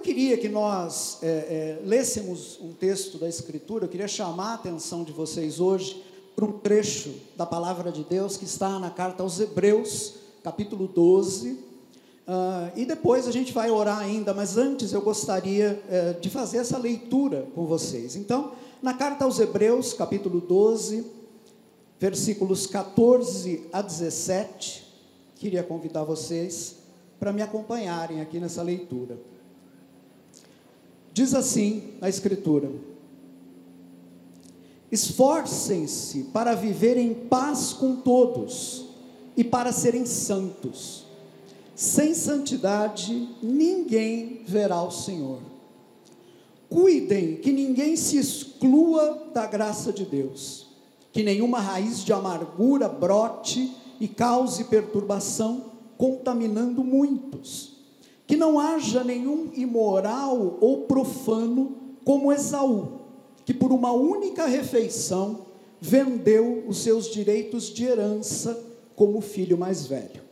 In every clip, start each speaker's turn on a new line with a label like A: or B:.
A: queria que nós é, é, lêssemos um texto da Escritura, eu queria chamar a atenção de vocês hoje para um trecho da palavra de Deus que está na carta aos Hebreus, capítulo 12. Uh, ah, e depois a gente vai orar ainda, mas antes eu gostaria uh, de fazer essa leitura com vocês. Então, na carta aos Hebreus, capítulo 12, versículos 14 a 17, queria convidar vocês para me acompanharem aqui nessa leitura. Diz assim a Escritura: Esforcem-se para viver em paz com todos e para serem santos. Sem santidade, ninguém verá o Senhor. Cuidem que ninguém se exclua da graça de Deus, que nenhuma raiz de amargura brote e cause perturbação, contaminando muitos. Que não haja nenhum imoral ou profano como Esaú que por uma única refeição vendeu os seus direitos de herança como filho mais velho.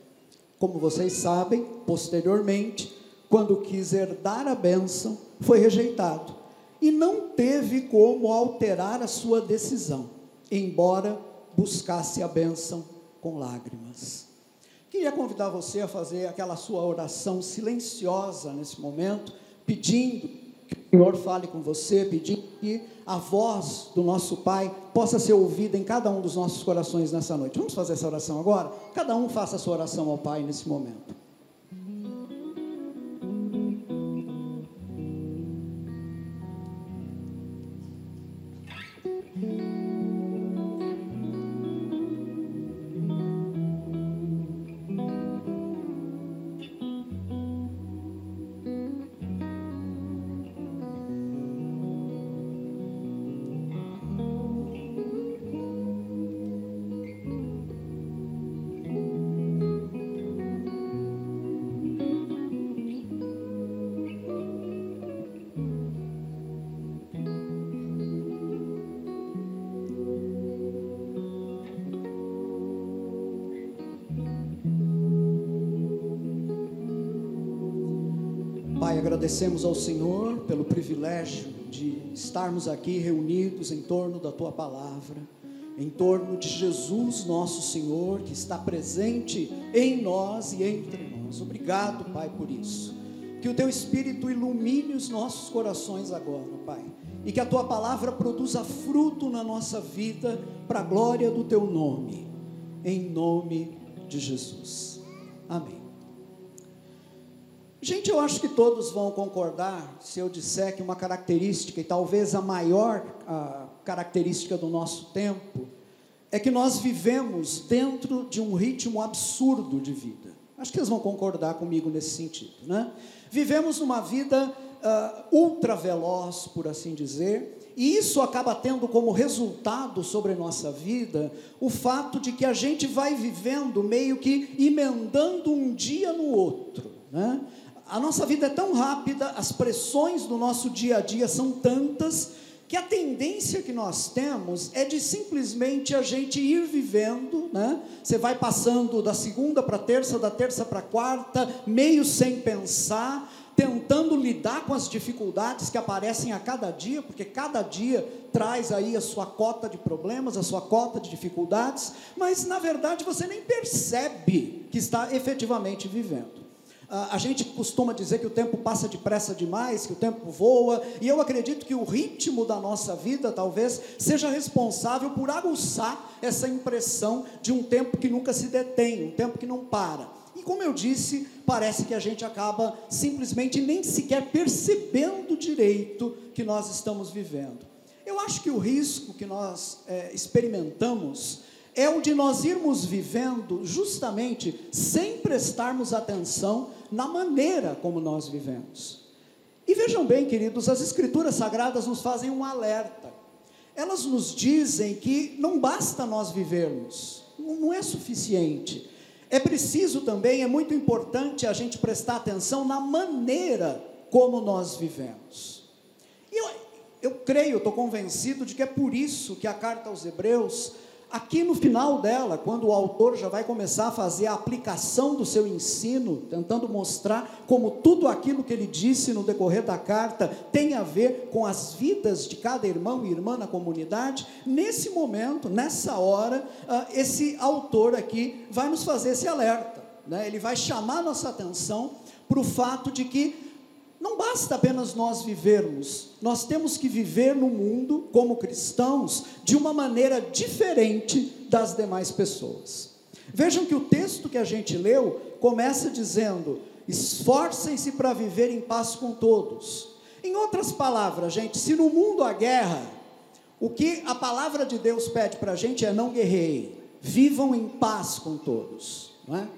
A: Como vocês sabem, posteriormente, quando quis herdar a bênção, foi rejeitado e não teve como alterar a sua decisão, embora buscasse a bênção com lágrimas. Queria convidar você a fazer aquela sua oração silenciosa nesse momento, pedindo que o Senhor fale com você, pedindo que a voz do nosso Pai possa ser ouvida em cada um dos nossos corações nessa noite. Vamos fazer essa oração agora? Cada um faça a sua oração ao Pai nesse momento. Agradecemos ao Senhor pelo privilégio de estarmos aqui reunidos em torno da tua palavra, em torno de Jesus, nosso Senhor, que está presente em nós e entre nós. Obrigado, Pai, por isso. Que o teu Espírito ilumine os nossos corações agora, Pai, e que a tua palavra produza fruto na nossa vida, para a glória do teu nome, em nome de Jesus. Amém. Gente, eu acho que todos vão concordar se eu disser que uma característica, e talvez a maior a característica do nosso tempo, é que nós vivemos dentro de um ritmo absurdo de vida. Acho que eles vão concordar comigo nesse sentido, né? Vivemos uma vida uh, ultra veloz, por assim dizer, e isso acaba tendo como resultado sobre a nossa vida o fato de que a gente vai vivendo meio que emendando um dia no outro, né? A nossa vida é tão rápida, as pressões do nosso dia a dia são tantas, que a tendência que nós temos é de simplesmente a gente ir vivendo, né? Você vai passando da segunda para terça, da terça para quarta, meio sem pensar, tentando lidar com as dificuldades que aparecem a cada dia, porque cada dia traz aí a sua cota de problemas, a sua cota de dificuldades, mas na verdade você nem percebe que está efetivamente vivendo. Ah, a gente costuma dizer que o tempo passa depressa demais, que o tempo voa, e eu acredito que o ritmo da nossa vida talvez seja responsável por aguçar essa impressão de um tempo que nunca se detém, um tempo que não para. E como eu disse, parece que a gente acaba simplesmente nem sequer percebendo direito que nós estamos vivendo. Eu acho que o risco que nós é, experimentamos é o de nós irmos vivendo justamente sem prestarmos atenção na maneira como nós vivemos. E vejam bem, queridos, as Escrituras Sagradas nos fazem um alerta. Elas nos dizem que não basta nós vivermos, não é suficiente. É preciso também, é muito importante a gente prestar atenção na maneira como nós vivemos. E eu, eu creio, estou convencido de que é por isso que a carta aos Hebreus Aqui no final dela, quando o autor já vai começar a fazer a aplicação do seu ensino, tentando mostrar como tudo aquilo que ele disse no decorrer da carta tem a ver com as vidas de cada irmão e irmã na comunidade, nesse momento, nessa hora, uh, esse autor aqui vai nos fazer esse alerta. Né? Ele vai chamar nossa atenção para o fato de que não basta apenas nós vivermos, nós temos que viver no mundo, como cristãos, de uma maneira diferente das demais pessoas. Vejam que o texto que a gente leu começa dizendo: esforcem-se para viver em paz com todos. Em outras palavras, gente, se no mundo há guerra, o que a palavra de Deus pede para a gente é não guerreiem, vivam em paz com todos. Não é?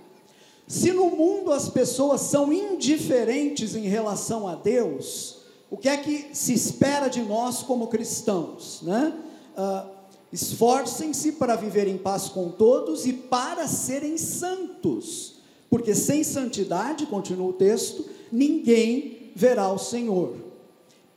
A: Se no mundo as pessoas são indiferentes em relação a Deus, o que é que se espera de nós como cristãos? Né? Uh, Esforcem-se para viver em paz com todos e para serem santos, porque sem santidade, continua o texto, ninguém verá o Senhor.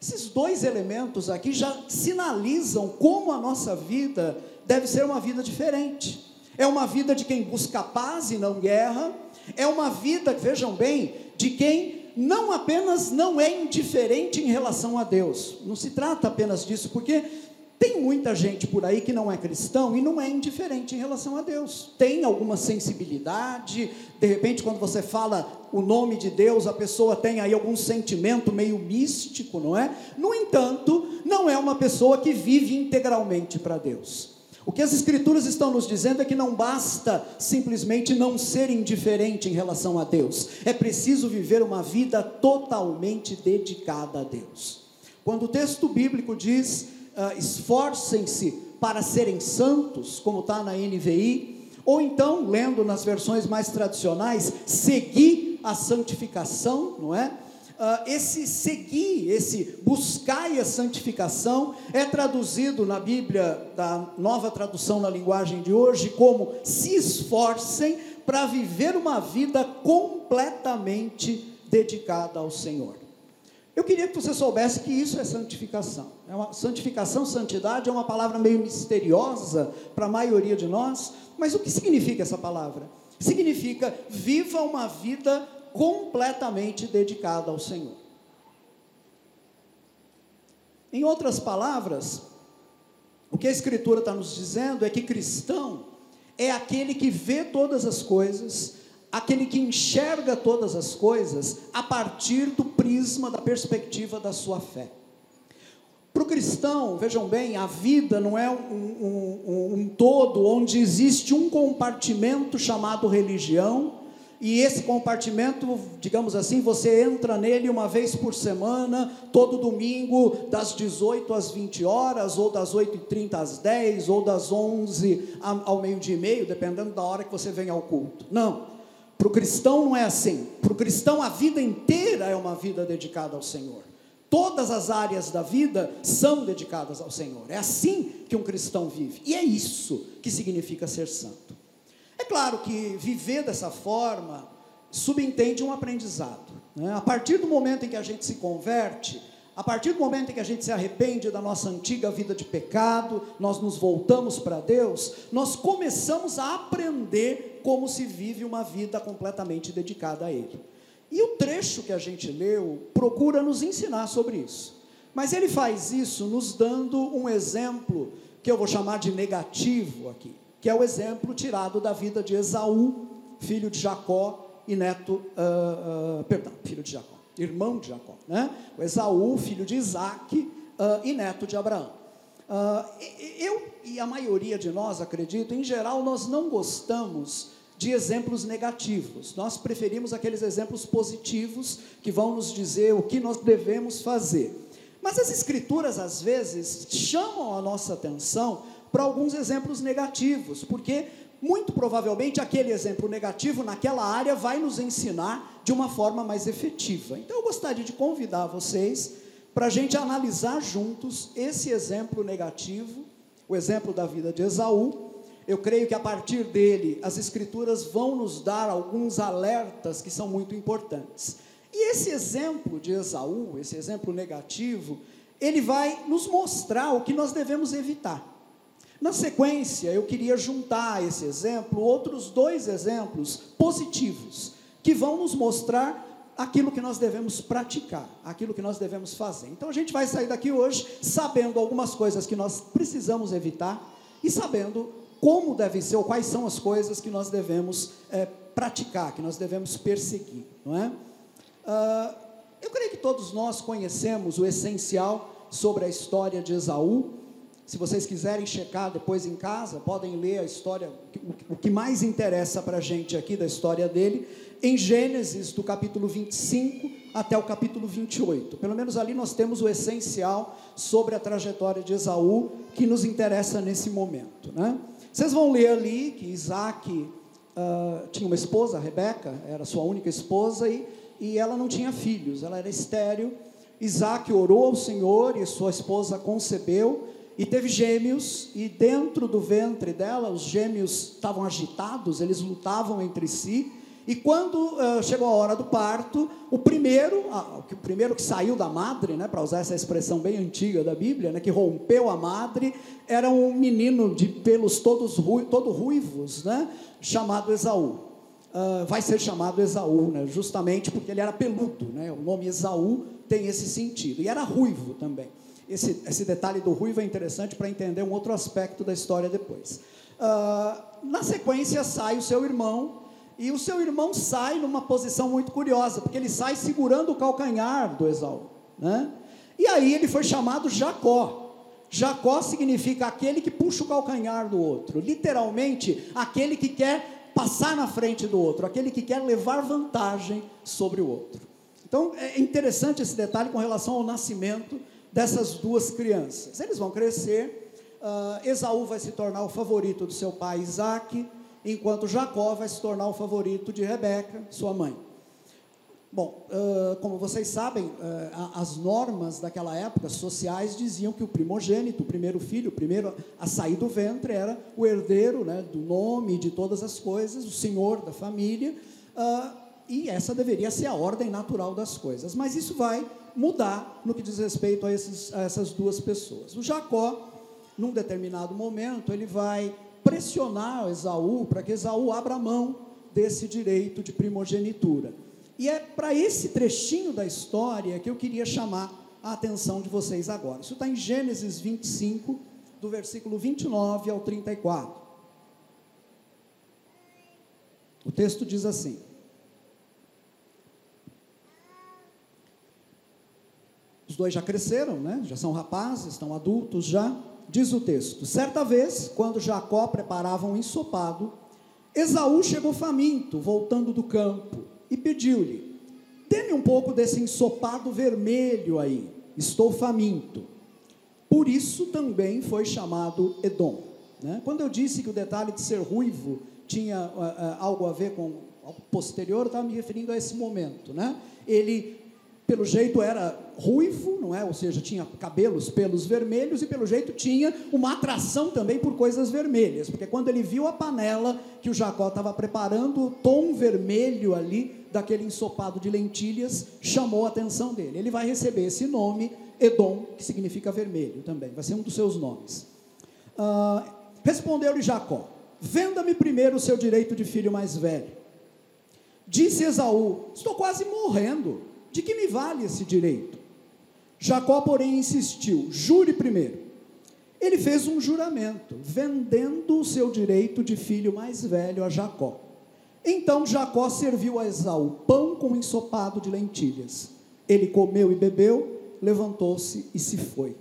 A: Esses dois elementos aqui já sinalizam como a nossa vida deve ser uma vida diferente. É uma vida de quem busca paz e não guerra, é uma vida, vejam bem, de quem não apenas não é indiferente em relação a Deus. Não se trata apenas disso, porque tem muita gente por aí que não é cristão e não é indiferente em relação a Deus. Tem alguma sensibilidade, de repente, quando você fala o nome de Deus, a pessoa tem aí algum sentimento meio místico, não é? No entanto, não é uma pessoa que vive integralmente para Deus. O que as Escrituras estão nos dizendo é que não basta simplesmente não ser indiferente em relação a Deus, é preciso viver uma vida totalmente dedicada a Deus. Quando o texto bíblico diz: uh, esforcem-se para serem santos, como está na NVI, ou então, lendo nas versões mais tradicionais, seguir a santificação, não é? Uh, esse seguir, esse buscar a santificação, é traduzido na Bíblia, da nova tradução na linguagem de hoje, como se esforcem para viver uma vida completamente dedicada ao Senhor. Eu queria que você soubesse que isso é santificação. É uma, santificação, santidade é uma palavra meio misteriosa para a maioria de nós, mas o que significa essa palavra? Significa viva uma vida completamente dedicada ao Senhor. Em outras palavras, o que a Escritura está nos dizendo é que cristão é aquele que vê todas as coisas, aquele que enxerga todas as coisas a partir do prisma, da perspectiva da sua fé. Para o cristão, vejam bem, a vida não é um, um, um, um todo onde existe um compartimento chamado religião e esse compartimento, digamos assim, você entra nele uma vez por semana, todo domingo, das 18 às 20 horas, ou das 8h30 às 10, ou das 11 ao meio-dia e meio, dependendo da hora que você vem ao culto. Não. Para o cristão não é assim. Para o cristão, a vida inteira é uma vida dedicada ao Senhor. Todas as áreas da vida são dedicadas ao Senhor. É assim que um cristão vive. E é isso que significa ser santo. É claro que viver dessa forma subentende um aprendizado. Né? A partir do momento em que a gente se converte, a partir do momento em que a gente se arrepende da nossa antiga vida de pecado, nós nos voltamos para Deus, nós começamos a aprender como se vive uma vida completamente dedicada a Ele. E o trecho que a gente leu procura nos ensinar sobre isso. Mas ele faz isso nos dando um exemplo que eu vou chamar de negativo aqui que é o exemplo tirado da vida de Esaú, filho de Jacó e neto, uh, uh, perdão, filho de Jacó, irmão de Jacó, né? O Esaú, filho de Isaac uh, e neto de Abraão. eu e a maioria de nós, acredito, em geral, nós não gostamos de exemplos negativos. Nós preferimos aqueles exemplos positivos que vão nos dizer o que nós devemos fazer. Mas as escrituras às vezes chamam a nossa atenção para alguns exemplos negativos, porque muito provavelmente aquele exemplo negativo naquela área vai nos ensinar de uma forma mais efetiva. Então eu gostaria de convidar vocês para a gente analisar juntos esse exemplo negativo, o exemplo da vida de Esaú. Eu creio que a partir dele as Escrituras vão nos dar alguns alertas que são muito importantes. E esse exemplo de Esaú, esse exemplo negativo, ele vai nos mostrar o que nós devemos evitar. Na sequência, eu queria juntar esse exemplo outros dois exemplos positivos que vão nos mostrar aquilo que nós devemos praticar, aquilo que nós devemos fazer. Então a gente vai sair daqui hoje sabendo algumas coisas que nós precisamos evitar e sabendo como devem ser ou quais são as coisas que nós devemos é, praticar, que nós devemos perseguir, não é? Uh, eu creio que todos nós conhecemos o essencial sobre a história de Esaú. Se vocês quiserem checar depois em casa, podem ler a história, o que mais interessa para a gente aqui da história dele, em Gênesis, do capítulo 25 até o capítulo 28. Pelo menos ali nós temos o essencial sobre a trajetória de Esaú, que nos interessa nesse momento. Né? Vocês vão ler ali que Isaac uh, tinha uma esposa, Rebeca, era sua única esposa, e, e ela não tinha filhos, ela era estéril. Isaac orou ao Senhor e sua esposa concebeu e teve gêmeos, e dentro do ventre dela, os gêmeos estavam agitados, eles lutavam entre si, e quando uh, chegou a hora do parto, o primeiro, o primeiro que saiu da madre, né, para usar essa expressão bem antiga da Bíblia, né, que rompeu a madre, era um menino de pelos todos ru, todo ruivos, né, chamado Esaú. Uh, vai ser chamado Esaú, né, justamente porque ele era peludo, né, o nome Esaú tem esse sentido, e era ruivo também. Esse, esse detalhe do ruivo é interessante para entender um outro aspecto da história depois. Uh, na sequência sai o seu irmão, e o seu irmão sai numa posição muito curiosa, porque ele sai segurando o calcanhar do Esaú. Né? E aí ele foi chamado Jacó. Jacó significa aquele que puxa o calcanhar do outro, literalmente, aquele que quer passar na frente do outro, aquele que quer levar vantagem sobre o outro. Então é interessante esse detalhe com relação ao nascimento dessas duas crianças. Eles vão crescer, uh, Esaú vai se tornar o favorito do seu pai Isaac, enquanto Jacó vai se tornar o favorito de Rebeca, sua mãe. Bom, uh, como vocês sabem, uh, as normas daquela época sociais diziam que o primogênito, o primeiro filho, o primeiro a sair do ventre, era o herdeiro né, do nome, de todas as coisas, o senhor da família, uh, e essa deveria ser a ordem natural das coisas. Mas isso vai mudar no que diz respeito a, esses, a essas duas pessoas. O Jacó, num determinado momento, ele vai pressionar Esaú para que Esaú abra mão desse direito de primogenitura. E é para esse trechinho da história que eu queria chamar a atenção de vocês agora. Isso está em Gênesis 25, do versículo 29 ao 34. O texto diz assim: Os dois já cresceram, né? já são rapazes, estão adultos já. Diz o texto: Certa vez, quando Jacó preparava um ensopado, Esaú chegou faminto, voltando do campo, e pediu-lhe: Dê-me um pouco desse ensopado vermelho aí, estou faminto. Por isso também foi chamado Edom. Né? Quando eu disse que o detalhe de ser ruivo tinha uh, uh, algo a ver com algo posterior, eu estava me referindo a esse momento. Né? Ele pelo jeito era ruivo, não é? Ou seja, tinha cabelos, pelos vermelhos e pelo jeito tinha uma atração também por coisas vermelhas, porque quando ele viu a panela que o Jacó estava preparando, o tom vermelho ali daquele ensopado de lentilhas chamou a atenção dele. Ele vai receber esse nome, Edom, que significa vermelho também, vai ser um dos seus nomes. Uh, Respondeu-lhe Jacó: Venda-me primeiro o seu direito de filho mais velho. Disse Esaú: Estou quase morrendo de que me vale esse direito? Jacó, porém, insistiu: jure primeiro. Ele fez um juramento, vendendo o seu direito de filho mais velho a Jacó. Então Jacó serviu a Esaú pão com ensopado de lentilhas. Ele comeu e bebeu, levantou-se e se foi.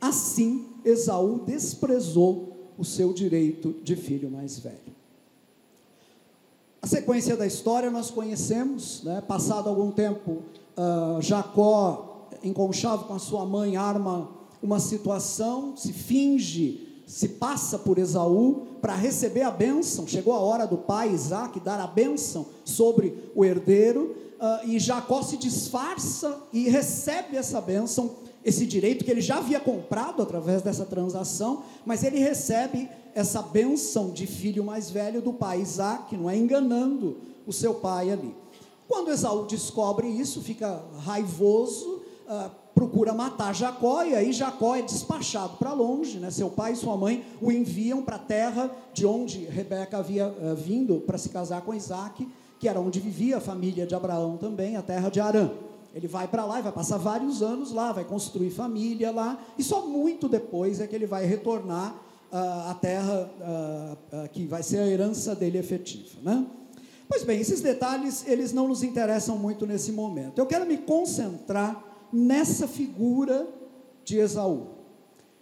A: Assim, Esaú desprezou o seu direito de filho mais velho. A sequência da história nós conhecemos, né? passado algum tempo, uh, Jacó, enconchado com a sua mãe, arma uma situação, se finge, se passa por Esaú para receber a bênção. Chegou a hora do pai Isaac dar a bênção sobre o herdeiro, uh, e Jacó se disfarça e recebe essa bênção, esse direito que ele já havia comprado através dessa transação, mas ele recebe essa bênção de filho mais velho do pai Isaac, não é enganando o seu pai ali. Quando Esaú descobre isso, fica raivoso, uh, procura matar Jacó, e aí Jacó é despachado para longe, né? seu pai e sua mãe o enviam para a terra de onde Rebeca havia uh, vindo para se casar com Isaac, que era onde vivia a família de Abraão também, a terra de Arã. Ele vai para lá e vai passar vários anos lá, vai construir família lá, e só muito depois é que ele vai retornar uh, à terra uh, que vai ser a herança dele efetiva. Né? Pois bem, esses detalhes, eles não nos interessam muito nesse momento. Eu quero me concentrar nessa figura de Esaú.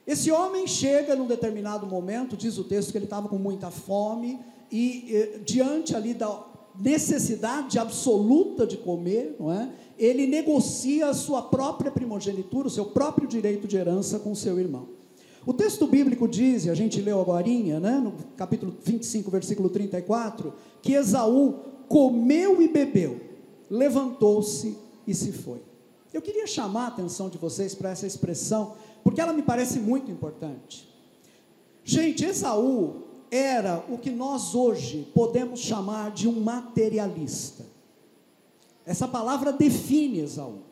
A: Esse homem chega num determinado momento, diz o texto que ele estava com muita fome, e eh, diante ali da necessidade absoluta de comer, não é? Ele negocia a sua própria primogenitura, o seu próprio direito de herança com seu irmão. O texto bíblico diz, e a gente leu agora, né, no capítulo 25, versículo 34, que Esaú comeu e bebeu, levantou-se e se foi. Eu queria chamar a atenção de vocês para essa expressão, porque ela me parece muito importante. Gente, Esaú era o que nós hoje podemos chamar de um materialista. Essa palavra define Esaú.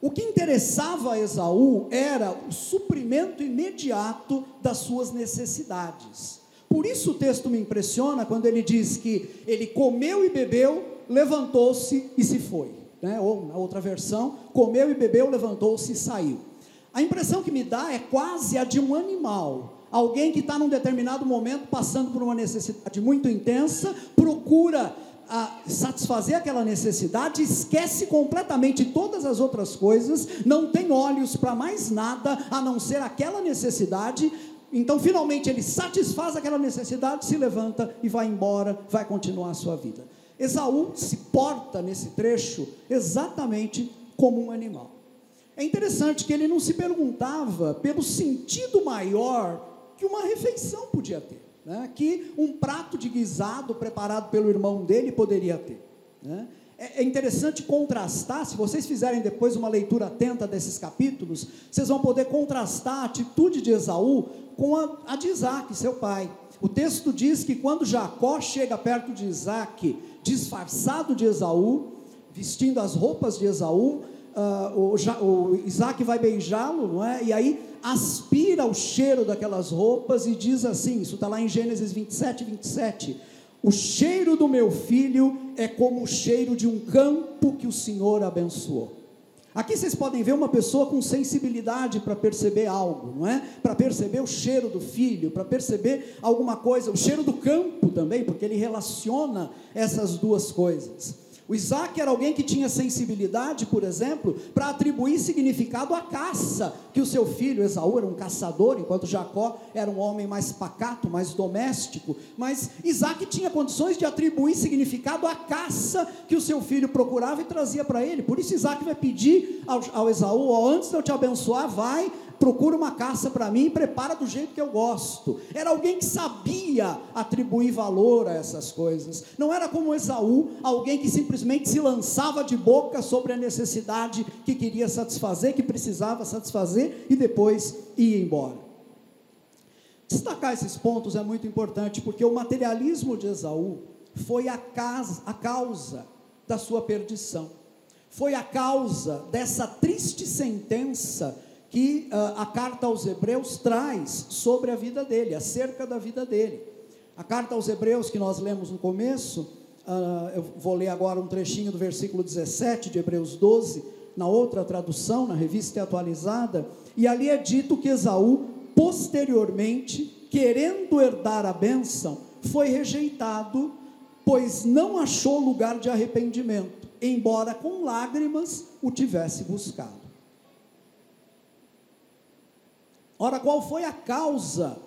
A: O que interessava a Esaú era o suprimento imediato das suas necessidades. Por isso o texto me impressiona quando ele diz que ele comeu e bebeu, levantou-se e se foi né? ou na outra versão, comeu e bebeu, levantou-se e saiu. A impressão que me dá é quase a de um animal. Alguém que está num determinado momento passando por uma necessidade muito intensa, procura a, satisfazer aquela necessidade, esquece completamente todas as outras coisas, não tem olhos para mais nada a não ser aquela necessidade. Então, finalmente, ele satisfaz aquela necessidade, se levanta e vai embora, vai continuar a sua vida. Esaú se porta nesse trecho exatamente como um animal. É interessante que ele não se perguntava pelo sentido maior que uma refeição podia ter, né? que um prato de guisado preparado pelo irmão dele poderia ter. Né? É, é interessante contrastar, se vocês fizerem depois uma leitura atenta desses capítulos, vocês vão poder contrastar a atitude de Esaú com a, a de Isaac, seu pai. O texto diz que quando Jacó chega perto de Isaac disfarçado de Esaú, vestindo as roupas de Esaú, uh, o, o, Isaac vai beijá-lo, não é? E aí aspira o cheiro daquelas roupas e diz assim: isso está lá em Gênesis 27, 27. O cheiro do meu filho é como o cheiro de um campo que o Senhor abençoou. Aqui vocês podem ver uma pessoa com sensibilidade para perceber algo, não é? Para perceber o cheiro do filho, para perceber alguma coisa, o cheiro do campo também, porque ele relaciona essas duas coisas. O Isaac era alguém que tinha sensibilidade, por exemplo, para atribuir significado à caça, que o seu filho Esaú era um caçador, enquanto Jacó era um homem mais pacato, mais doméstico. Mas Isaac tinha condições de atribuir significado à caça que o seu filho procurava e trazia para ele. Por isso Isaac vai pedir ao, ao Esaú: antes de eu te abençoar, vai, procura uma caça para mim e prepara do jeito que eu gosto. Era alguém que sabia atribuir valor a essas coisas. Não era como Esaú, alguém que simplesmente se lançava de boca sobre a necessidade que queria satisfazer, que precisava satisfazer e depois ia embora. Destacar esses pontos é muito importante, porque o materialismo de Esaú foi a, casa, a causa da sua perdição. Foi a causa dessa triste sentença que uh, a carta aos Hebreus traz sobre a vida dele, acerca da vida dele. A carta aos Hebreus que nós lemos no começo, uh, eu vou ler agora um trechinho do versículo 17 de Hebreus 12, na outra tradução, na revista atualizada, e ali é dito que Esaú, posteriormente, querendo herdar a bênção, foi rejeitado, pois não achou lugar de arrependimento, embora com lágrimas o tivesse buscado. Ora, qual foi a causa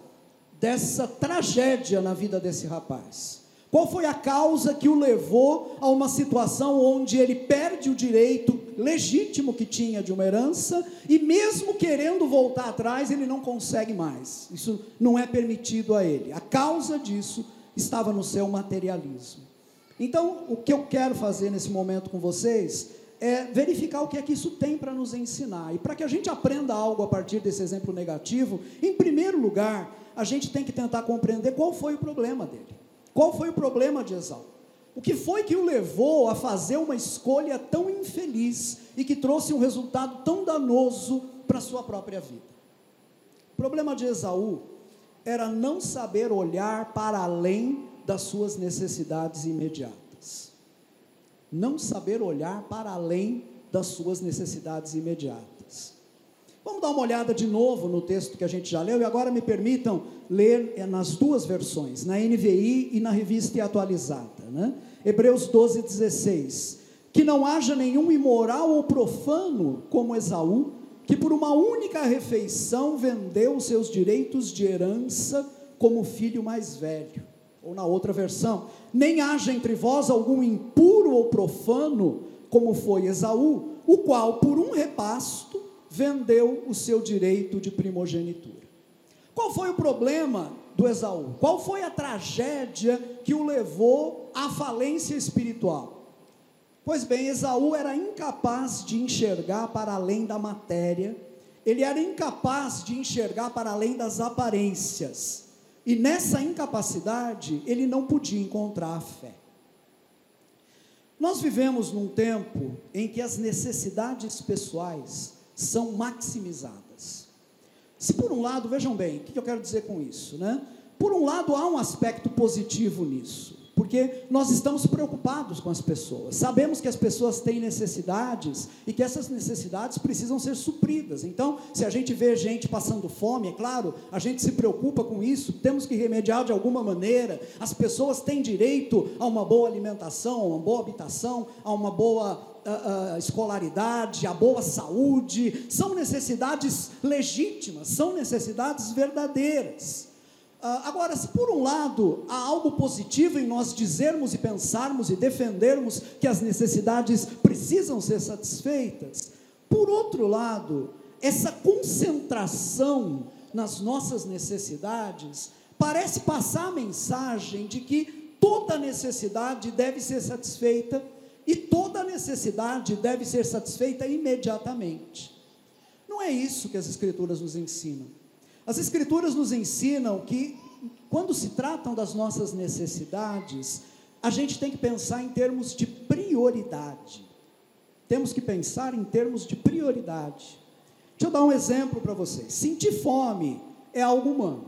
A: dessa tragédia na vida desse rapaz? Qual foi a causa que o levou a uma situação onde ele perde o direito legítimo que tinha de uma herança e, mesmo querendo voltar atrás, ele não consegue mais? Isso não é permitido a ele. A causa disso estava no seu materialismo. Então, o que eu quero fazer nesse momento com vocês é, verificar o que é que isso tem para nos ensinar. E para que a gente aprenda algo a partir desse exemplo negativo, em primeiro lugar, a gente tem que tentar compreender qual foi o problema dele. Qual foi o problema de Esaú? O que foi que o levou a fazer uma escolha tão infeliz e que trouxe um resultado tão danoso para a sua própria vida? O problema de Esaú era não saber olhar para além das suas necessidades imediatas. Não saber olhar para além das suas necessidades imediatas. Vamos dar uma olhada de novo no texto que a gente já leu e agora me permitam ler eh, nas duas versões, na NVI e na revista atualizada. Né? Hebreus 12, 16. Que não haja nenhum imoral ou profano como Esaú, que por uma única refeição vendeu os seus direitos de herança como filho mais velho. Ou na outra versão, nem haja entre vós algum impuro ou profano, como foi Esaú, o qual por um repasto vendeu o seu direito de primogenitura. Qual foi o problema do Esaú? Qual foi a tragédia que o levou à falência espiritual? Pois bem, Esaú era incapaz de enxergar para além da matéria, ele era incapaz de enxergar para além das aparências, e nessa incapacidade ele não podia encontrar a fé. Nós vivemos num tempo em que as necessidades pessoais são maximizadas. Se por um lado, vejam bem, o que eu quero dizer com isso, né? Por um lado, há um aspecto positivo nisso porque nós estamos preocupados com as pessoas. Sabemos que as pessoas têm necessidades e que essas necessidades precisam ser supridas. Então, se a gente vê gente passando fome, é claro, a gente se preocupa com isso, temos que remediar de alguma maneira. As pessoas têm direito a uma boa alimentação, a uma boa habitação, a uma boa uh, uh, escolaridade, a boa saúde. São necessidades legítimas, são necessidades verdadeiras. Ah, agora, se por um lado há algo positivo em nós dizermos e pensarmos e defendermos que as necessidades precisam ser satisfeitas, por outro lado, essa concentração nas nossas necessidades parece passar a mensagem de que toda necessidade deve ser satisfeita e toda necessidade deve ser satisfeita imediatamente. Não é isso que as Escrituras nos ensinam. As Escrituras nos ensinam que, quando se tratam das nossas necessidades, a gente tem que pensar em termos de prioridade. Temos que pensar em termos de prioridade. Deixa eu dar um exemplo para vocês. Sentir fome é algo humano.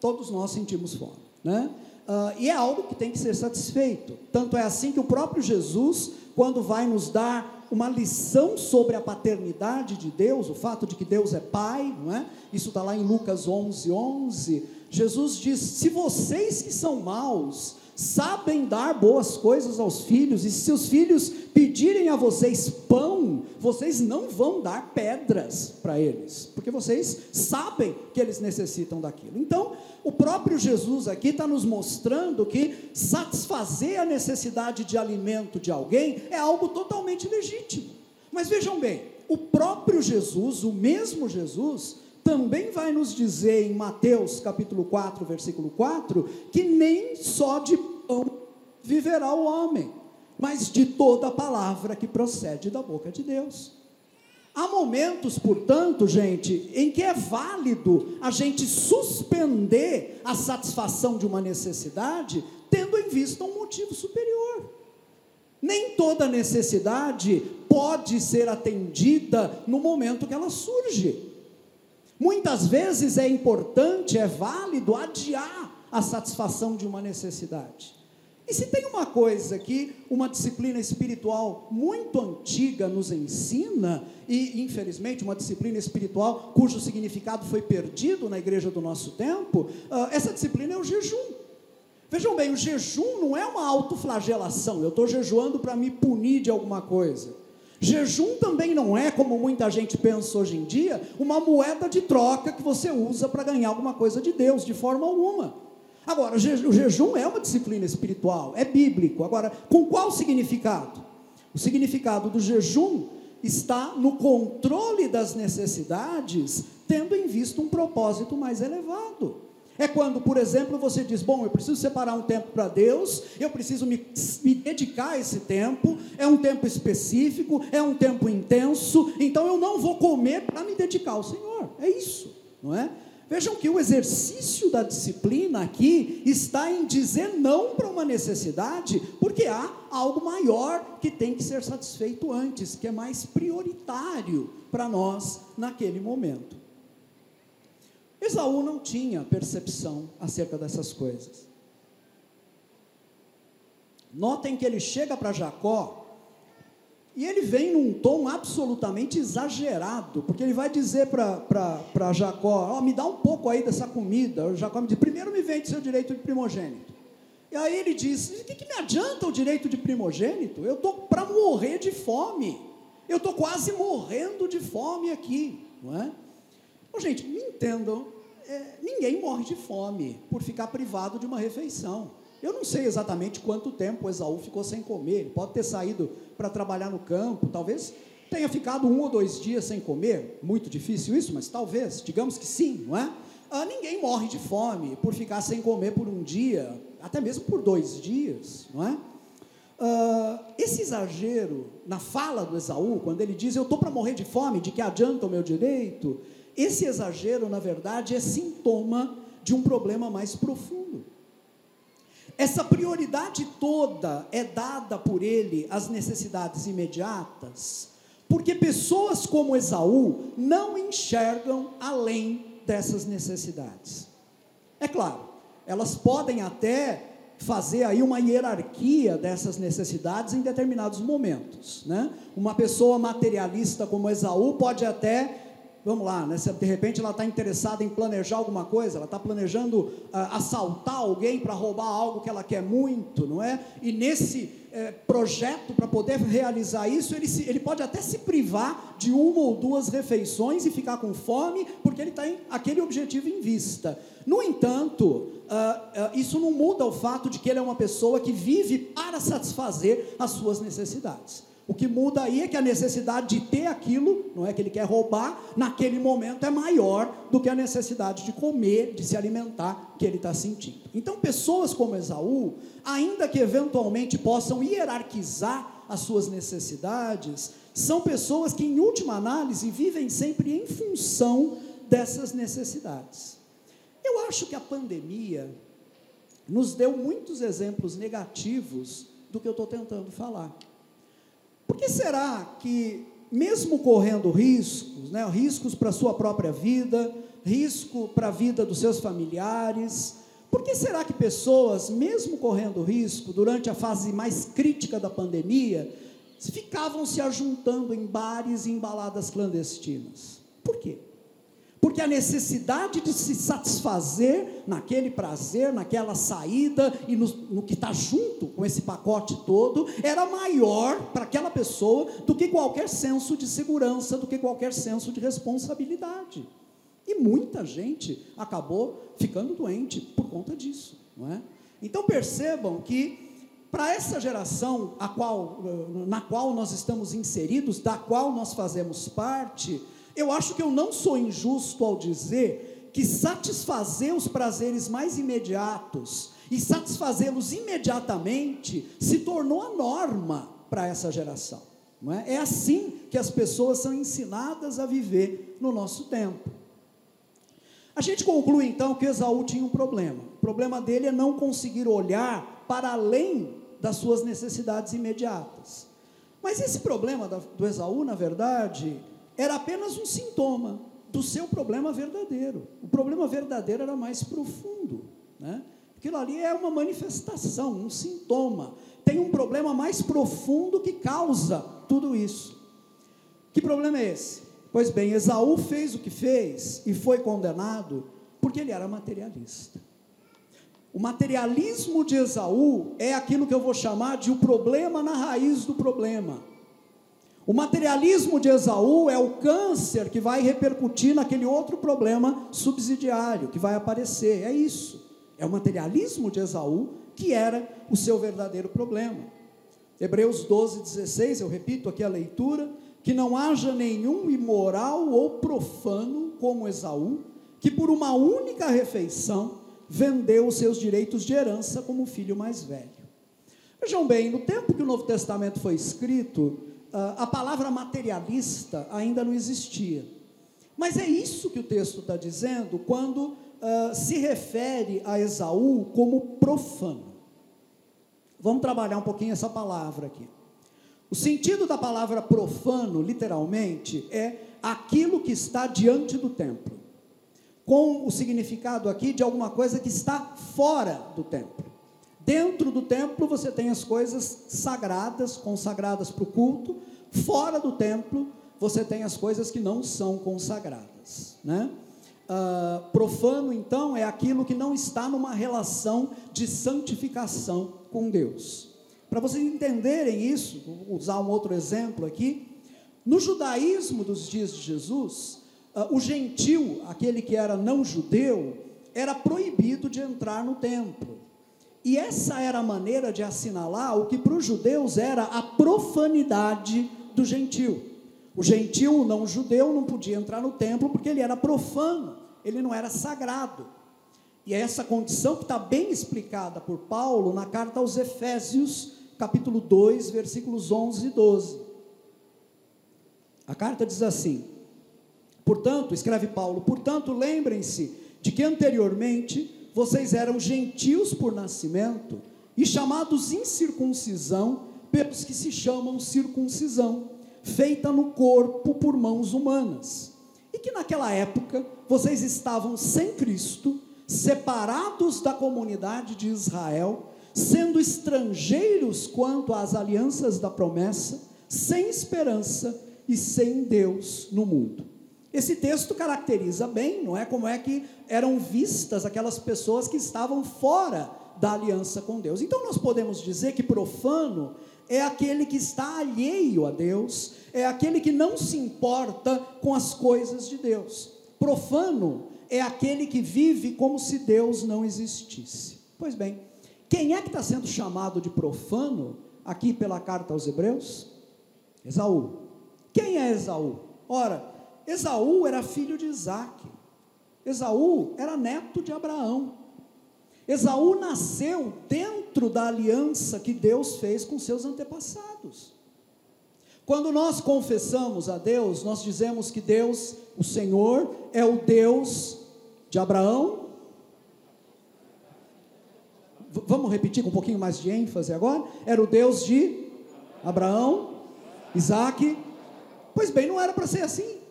A: Todos nós sentimos fome, né? Uh, e é algo que tem que ser satisfeito. Tanto é assim que o próprio Jesus, quando vai nos dar uma lição sobre a paternidade de Deus, o fato de que Deus é Pai, não é? Isso está lá em Lucas 11, 11. Jesus diz: se vocês que são maus sabem dar boas coisas aos filhos, e se seus filhos pedirem a vocês pão, vocês não vão dar pedras para eles, porque vocês sabem que eles necessitam daquilo. Então, o próprio Jesus aqui está nos mostrando que satisfazer a necessidade de alimento de alguém é algo totalmente legítimo. Mas vejam bem, o próprio Jesus, o mesmo Jesus, também vai nos dizer em Mateus capítulo 4, versículo 4, que nem só de pão viverá o homem, mas de toda palavra que procede da boca de Deus. Há momentos, portanto, gente, em que é válido a gente suspender a satisfação de uma necessidade, tendo em vista um motivo superior. Nem toda necessidade pode ser atendida no momento que ela surge. Muitas vezes é importante, é válido adiar a satisfação de uma necessidade. E se tem uma coisa que uma disciplina espiritual muito antiga nos ensina, e infelizmente uma disciplina espiritual cujo significado foi perdido na igreja do nosso tempo, uh, essa disciplina é o jejum. Vejam bem, o jejum não é uma autoflagelação, eu estou jejuando para me punir de alguma coisa. Jejum também não é, como muita gente pensa hoje em dia, uma moeda de troca que você usa para ganhar alguma coisa de Deus, de forma alguma. Agora, o jejum é uma disciplina espiritual, é bíblico. Agora, com qual significado? O significado do jejum está no controle das necessidades, tendo em vista um propósito mais elevado. É quando, por exemplo, você diz: Bom, eu preciso separar um tempo para Deus, eu preciso me, me, dedicar a esse tempo, é um tempo específico, é um tempo intenso, então eu não vou comer para me dedicar ao Senhor. É isso, não é? Vejam que o exercício da disciplina aqui está em dizer não para uma necessidade, porque há algo maior que tem que ser satisfeito antes, que é mais prioritário para nós naquele momento. Esaú não tinha percepção acerca dessas coisas. Notem que ele chega para Jacó e ele vem num tom absolutamente exagerado, porque ele vai dizer para Jacó: oh, me dá um pouco aí dessa comida. O Jacó me diz: primeiro me vende seu direito de primogênito. E aí ele diz: o que, que me adianta o direito de primogênito? Eu estou para morrer de fome. Eu estou quase morrendo de fome aqui, não é? Bom, gente, me entendam: é, ninguém morre de fome por ficar privado de uma refeição. Eu não sei exatamente quanto tempo Esaú ficou sem comer. Ele pode ter saído para trabalhar no campo, talvez tenha ficado um ou dois dias sem comer. Muito difícil isso, mas talvez, digamos que sim, não é? Ah, ninguém morre de fome por ficar sem comer por um dia, até mesmo por dois dias, não é? Ah, esse exagero na fala do Esaú, quando ele diz eu estou para morrer de fome, de que adianta o meu direito, esse exagero, na verdade, é sintoma de um problema mais profundo. Essa prioridade toda é dada por ele às necessidades imediatas, porque pessoas como Esaú não enxergam além dessas necessidades. É claro, elas podem até fazer aí uma hierarquia dessas necessidades em determinados momentos, né? Uma pessoa materialista como Esaú pode até vamos lá, né? De repente ela está interessada em planejar alguma coisa, ela está planejando uh, assaltar alguém para roubar algo que ela quer muito, não é? E nesse eh, projeto, para poder realizar isso, ele, se, ele pode até se privar de uma ou duas refeições e ficar com fome, porque ele tem aquele objetivo em vista. No entanto, uh, uh, isso não muda o fato de que ele é uma pessoa que vive para satisfazer as suas necessidades. O que muda aí é que a necessidade de ter aquilo, não é que ele quer roubar, naquele momento é maior do que a necessidade de comer, de se alimentar que ele está sentindo. Então, pessoas como Esaú, ainda que eventualmente possam hierarquizar as suas necessidades, são pessoas que, em última análise, vivem sempre em função dessas necessidades. Eu acho que a pandemia nos deu muitos exemplos negativos do que eu estou tentando falar. Por que será que, mesmo correndo riscos, né, riscos para a sua própria vida, risco para a vida dos seus familiares, por que será que pessoas, mesmo correndo risco, durante a fase mais crítica da pandemia, ficavam se ajuntando em bares e em baladas clandestinas? Por quê? Porque a necessidade de se satisfazer naquele prazer, naquela saída e no, no que está junto com esse pacote todo, era maior para aquela pessoa do que qualquer senso de segurança, do que qualquer senso de responsabilidade. E muita gente acabou ficando doente por conta disso, não é? Então percebam que para essa geração qual, na qual nós estamos inseridos, da qual nós fazemos parte, eu acho que eu não sou injusto ao dizer que satisfazer os prazeres mais imediatos e satisfazê-los imediatamente se tornou a norma para essa geração. Não é? é assim que as pessoas são ensinadas a viver no nosso tempo. A gente conclui então que Esaú tinha um problema. O problema dele é não conseguir olhar para além das suas necessidades imediatas. Mas esse problema do Esaú, na verdade, era apenas um sintoma do seu problema verdadeiro. O problema verdadeiro era mais profundo. Né? Aquilo ali é uma manifestação, um sintoma. Tem um problema mais profundo que causa tudo isso. Que problema é esse? Pois bem, Esaú fez o que fez e foi condenado porque ele era materialista. O materialismo de Esaú é aquilo que eu vou chamar de o problema na raiz do problema. O materialismo de Esaú é o câncer que vai repercutir naquele outro problema subsidiário que vai aparecer. É isso. É o materialismo de Esaú que era o seu verdadeiro problema. Hebreus 12, 16, eu repito aqui a leitura: que não haja nenhum imoral ou profano como Esaú, que por uma única refeição vendeu os seus direitos de herança como filho mais velho. Vejam bem, no tempo que o Novo Testamento foi escrito, a palavra materialista ainda não existia. Mas é isso que o texto está dizendo quando uh, se refere a Esaú como profano. Vamos trabalhar um pouquinho essa palavra aqui. O sentido da palavra profano, literalmente, é aquilo que está diante do templo, com o significado aqui de alguma coisa que está fora do templo. Dentro do templo você tem as coisas sagradas, consagradas para o culto, fora do templo você tem as coisas que não são consagradas, né? Uh, profano, então, é aquilo que não está numa relação de santificação com Deus. Para vocês entenderem isso, vou usar um outro exemplo aqui. No judaísmo dos dias de Jesus, uh, o gentil, aquele que era não judeu, era proibido de entrar no templo. E essa era a maneira de assinalar o que para os judeus era a profanidade do gentil. O gentil, o não judeu, não podia entrar no templo porque ele era profano, ele não era sagrado. E é essa condição que está bem explicada por Paulo na carta aos Efésios, capítulo 2, versículos 11 e 12. A carta diz assim: Portanto, escreve Paulo, portanto, lembrem-se de que anteriormente vocês eram gentios por nascimento e chamados incircuncisão pelos que se chamam circuncisão feita no corpo por mãos humanas. E que naquela época vocês estavam sem Cristo, separados da comunidade de Israel, sendo estrangeiros quanto às alianças da promessa, sem esperança e sem Deus no mundo. Esse texto caracteriza bem, não é? Como é que eram vistas aquelas pessoas que estavam fora da aliança com Deus. Então nós podemos dizer que profano é aquele que está alheio a Deus, é aquele que não se importa com as coisas de Deus. Profano é aquele que vive como se Deus não existisse. Pois bem, quem é que está sendo chamado de profano aqui pela carta aos Hebreus? Esaú. Quem é Esaú? Ora, Esaú era filho de Isaac. Esaú era neto de Abraão. Esaú nasceu dentro da aliança que Deus fez com seus antepassados. Quando nós confessamos a Deus, nós dizemos que Deus, o Senhor, é o Deus de Abraão. V vamos repetir com um pouquinho mais de ênfase agora? Era o Deus de Abraão, Isaac. Pois bem, não era para ser assim.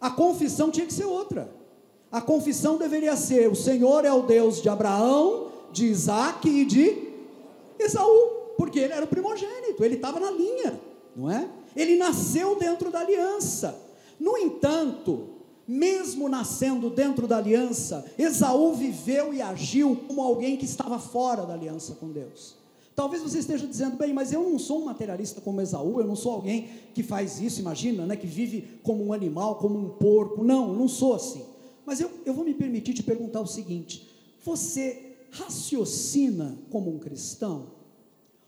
A: A confissão tinha que ser outra. A confissão deveria ser: o Senhor é o Deus de Abraão, de Isaac e de Esaú, porque ele era o primogênito, ele estava na linha, não é? Ele nasceu dentro da aliança. No entanto, mesmo nascendo dentro da aliança, Esaú viveu e agiu como alguém que estava fora da aliança com Deus. Talvez você esteja dizendo, bem, mas eu não sou um materialista como Esaú, eu não sou alguém que faz isso, imagina, né, que vive como um animal, como um porco. Não, eu não sou assim. Mas eu, eu vou me permitir te perguntar o seguinte: você raciocina como um cristão?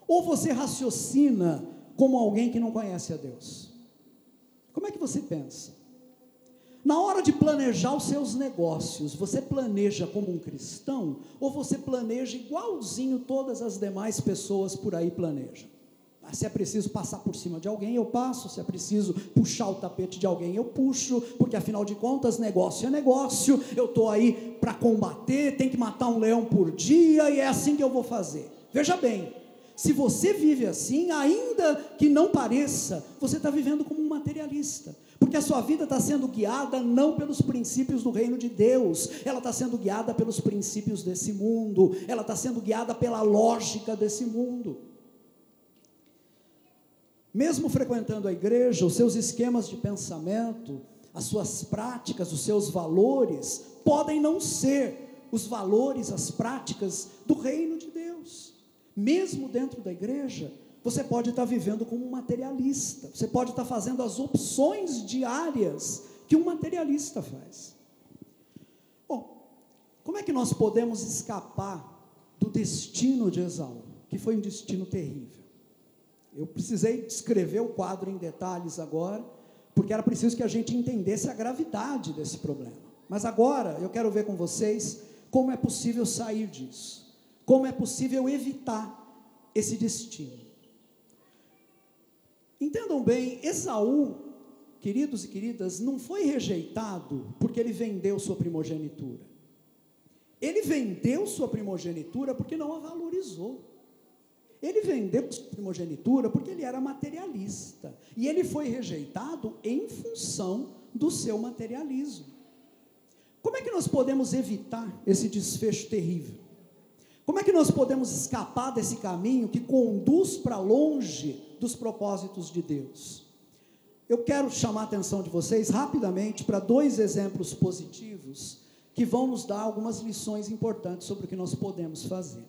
A: Ou você raciocina como alguém que não conhece a Deus? Como é que você pensa? Na hora de planejar os seus negócios, você planeja como um cristão ou você planeja igualzinho todas as demais pessoas por aí planejam? Se é preciso passar por cima de alguém, eu passo. Se é preciso puxar o tapete de alguém, eu puxo. Porque afinal de contas, negócio é negócio. Eu estou aí para combater, tem que matar um leão por dia e é assim que eu vou fazer. Veja bem, se você vive assim, ainda que não pareça, você está vivendo como um materialista. Porque a sua vida está sendo guiada não pelos princípios do reino de Deus, ela está sendo guiada pelos princípios desse mundo, ela está sendo guiada pela lógica desse mundo. Mesmo frequentando a igreja, os seus esquemas de pensamento, as suas práticas, os seus valores, podem não ser os valores, as práticas do reino de Deus. Mesmo dentro da igreja, você pode estar vivendo como um materialista, você pode estar fazendo as opções diárias que um materialista faz. Bom, como é que nós podemos escapar do destino de Esaú, que foi um destino terrível? Eu precisei descrever o quadro em detalhes agora, porque era preciso que a gente entendesse a gravidade desse problema. Mas agora eu quero ver com vocês como é possível sair disso, como é possível evitar esse destino. Entendam bem, Esaú queridos e queridas, não foi rejeitado porque ele vendeu sua primogenitura. Ele vendeu sua primogenitura porque não a valorizou. Ele vendeu sua primogenitura porque ele era materialista. E ele foi rejeitado em função do seu materialismo. Como é que nós podemos evitar esse desfecho terrível? Como é que nós podemos escapar desse caminho que conduz para longe dos propósitos de Deus? Eu quero chamar a atenção de vocês rapidamente para dois exemplos positivos que vão nos dar algumas lições importantes sobre o que nós podemos fazer.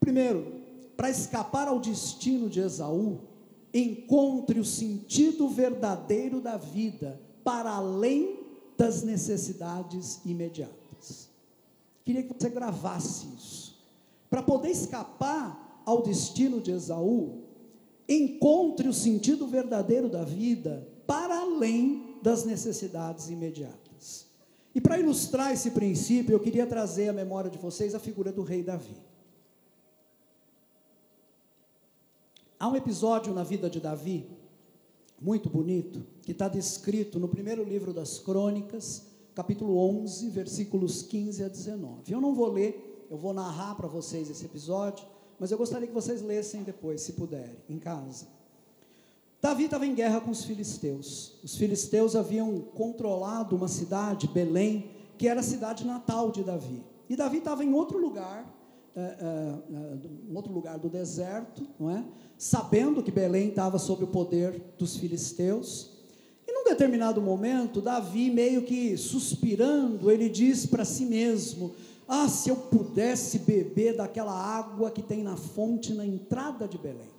A: Primeiro, para escapar ao destino de Esaú, encontre o sentido verdadeiro da vida para além das necessidades imediatas. Queria que você gravasse isso. Para poder escapar ao destino de Esaú, encontre o sentido verdadeiro da vida para além das necessidades imediatas. E para ilustrar esse princípio, eu queria trazer à memória de vocês a figura do rei Davi. Há um episódio na vida de Davi, muito bonito, que está descrito no primeiro livro das Crônicas, capítulo 11, versículos 15 a 19. Eu não vou ler, eu vou narrar para vocês esse episódio, mas eu gostaria que vocês lessem depois, se puderem, em casa. Davi estava em guerra com os filisteus. Os filisteus haviam controlado uma cidade, Belém, que era a cidade natal de Davi. E Davi estava em outro lugar, é, é, outro lugar do deserto, não é? sabendo que Belém estava sob o poder dos filisteus. E num determinado momento, Davi, meio que suspirando, ele diz para si mesmo: Ah, se eu pudesse beber daquela água que tem na fonte na entrada de Belém.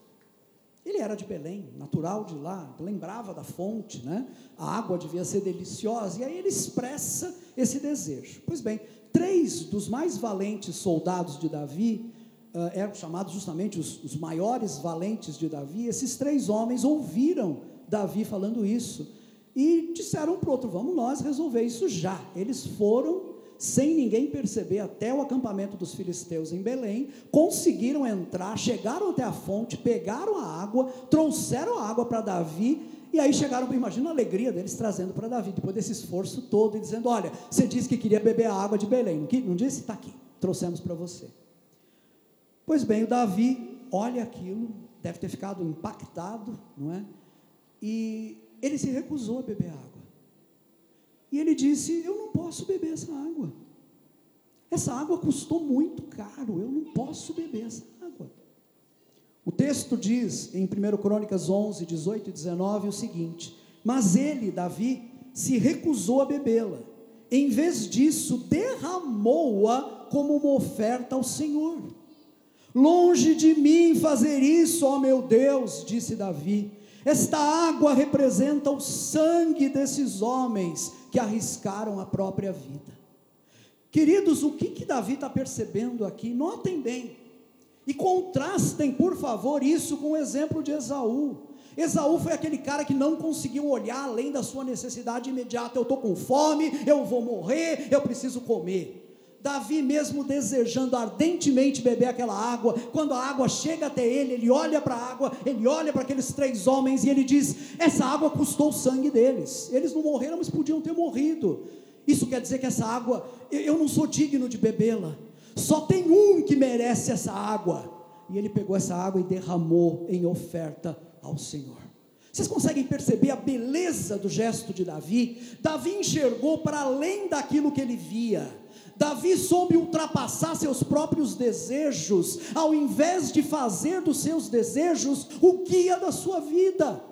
A: Ele era de Belém, natural de lá, lembrava da fonte, né? A água devia ser deliciosa, e aí ele expressa esse desejo. Pois bem, três dos mais valentes soldados de Davi, uh, eram chamados justamente os, os maiores valentes de Davi, esses três homens ouviram Davi falando isso e disseram para o outro: vamos nós resolver isso já. Eles foram, sem ninguém perceber, até o acampamento dos filisteus em Belém, conseguiram entrar, chegaram até a fonte, pegaram a água, trouxeram a água para Davi e aí chegaram, imagina a alegria deles trazendo para Davi, depois desse esforço todo, e dizendo: Olha, você disse que queria beber a água de Belém, não, disse? Está aqui, trouxemos para você. Pois bem, o Davi olha aquilo, deve ter ficado impactado, não é? E ele se recusou a beber água. E ele disse: Eu não posso beber essa água. Essa água custou muito caro, eu não posso beber essa o texto diz em 1 Crônicas 11, 18 e 19 o seguinte: Mas ele, Davi, se recusou a bebê-la. Em vez disso, derramou-a como uma oferta ao Senhor. Longe de mim fazer isso, ó meu Deus, disse Davi. Esta água representa o sangue desses homens que arriscaram a própria vida. Queridos, o que, que Davi está percebendo aqui? Notem bem, e contrastem, por favor, isso com o exemplo de Esaú. Esaú foi aquele cara que não conseguiu olhar além da sua necessidade imediata. Eu estou com fome, eu vou morrer, eu preciso comer. Davi, mesmo desejando ardentemente beber aquela água, quando a água chega até ele, ele olha para a água, ele olha para aqueles três homens e ele diz: Essa água custou o sangue deles. Eles não morreram, mas podiam ter morrido. Isso quer dizer que essa água, eu não sou digno de bebê-la. Só tem um que merece essa água. E ele pegou essa água e derramou em oferta ao Senhor. Vocês conseguem perceber a beleza do gesto de Davi? Davi enxergou para além daquilo que ele via. Davi soube ultrapassar seus próprios desejos, ao invés de fazer dos seus desejos o guia da sua vida.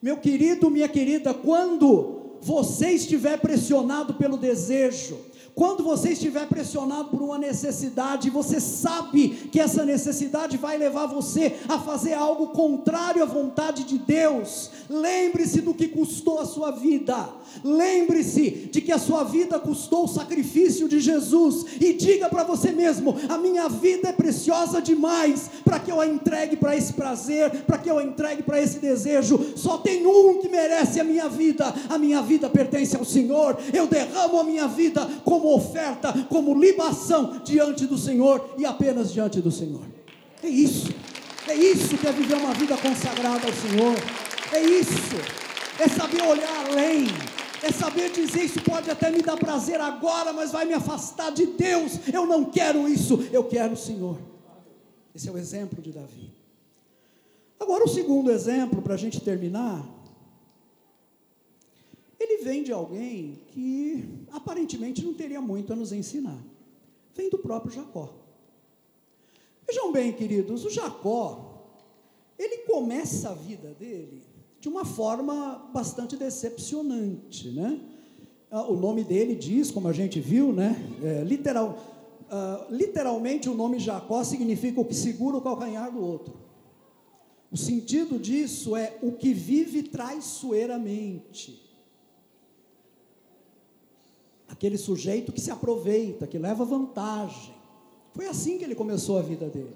A: Meu querido, minha querida, quando você estiver pressionado pelo desejo, quando você estiver pressionado por uma necessidade, você sabe que essa necessidade vai levar você a fazer algo contrário à vontade de Deus. Lembre-se do que custou a sua vida. Lembre-se de que a sua vida custou o sacrifício de Jesus e diga para você mesmo: a minha vida é preciosa demais para que eu a entregue para esse prazer, para que eu a entregue para esse desejo. Só tem um que merece a minha vida. A minha vida pertence ao Senhor. Eu derramo a minha vida como oferta, como libação diante do Senhor e apenas diante do Senhor. É isso. É isso que é viver uma vida consagrada ao Senhor. É isso. é saber olhar além, é saber dizer: Isso pode até me dar prazer agora, mas vai me afastar de Deus. Eu não quero isso, eu quero o Senhor. Esse é o exemplo de Davi. Agora, o segundo exemplo, para a gente terminar, ele vem de alguém que aparentemente não teria muito a nos ensinar. Vem do próprio Jacó. Vejam bem, queridos, o Jacó, ele começa a vida dele de uma forma bastante decepcionante, né? Ah, o nome dele diz, como a gente viu, né? É, literal, uh, literalmente o nome Jacó significa o que segura o calcanhar do outro. O sentido disso é o que vive traiçoeiramente. Aquele sujeito que se aproveita, que leva vantagem. Foi assim que ele começou a vida dele.